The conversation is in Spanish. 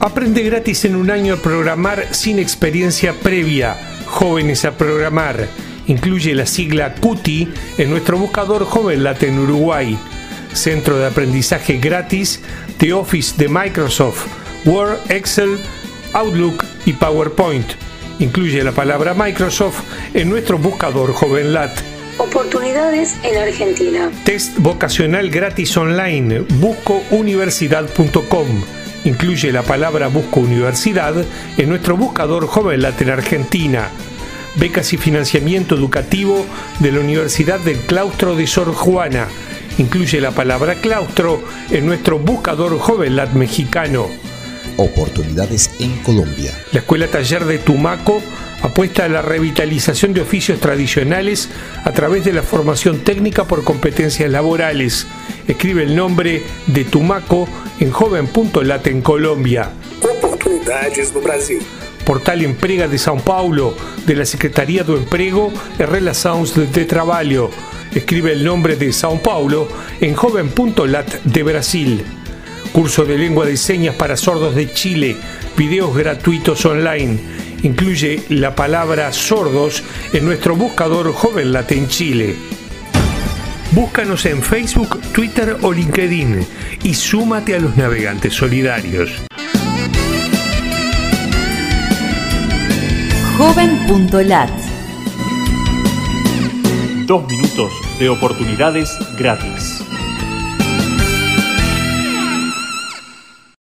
Aprende gratis en un año a programar sin experiencia previa. Jóvenes a programar. Incluye la sigla CUTI en nuestro buscador JovenLat en Uruguay. Centro de aprendizaje gratis de Office de Microsoft, Word, Excel, Outlook y PowerPoint. Incluye la palabra Microsoft en nuestro buscador JovenLat. Oportunidades en Argentina. Test vocacional gratis online. Buscouniversidad.com incluye la palabra Busco Universidad en nuestro buscador JovenLat en Argentina. Becas y financiamiento educativo de la Universidad del Claustro de Sor Juana. Incluye la palabra claustro en nuestro buscador JovenLat mexicano. Oportunidades en Colombia. La Escuela Taller de Tumaco apuesta a la revitalización de oficios tradicionales a través de la formación técnica por competencias laborales. Escribe el nombre de Tumaco en joven.lat en Colombia. Oportunidades no Brasil. Portal Emprega de São Paulo, de la Secretaría do Emprego e Relações de Trabalho. Escribe el nombre de São Paulo en joven.lat de Brasil. Curso de lengua de señas para sordos de Chile. Videos gratuitos online. Incluye la palabra sordos en nuestro buscador JovenLat en Chile. Búscanos en Facebook, Twitter o LinkedIn y súmate a los navegantes solidarios. Joven.lat Dos minutos de oportunidades gratis.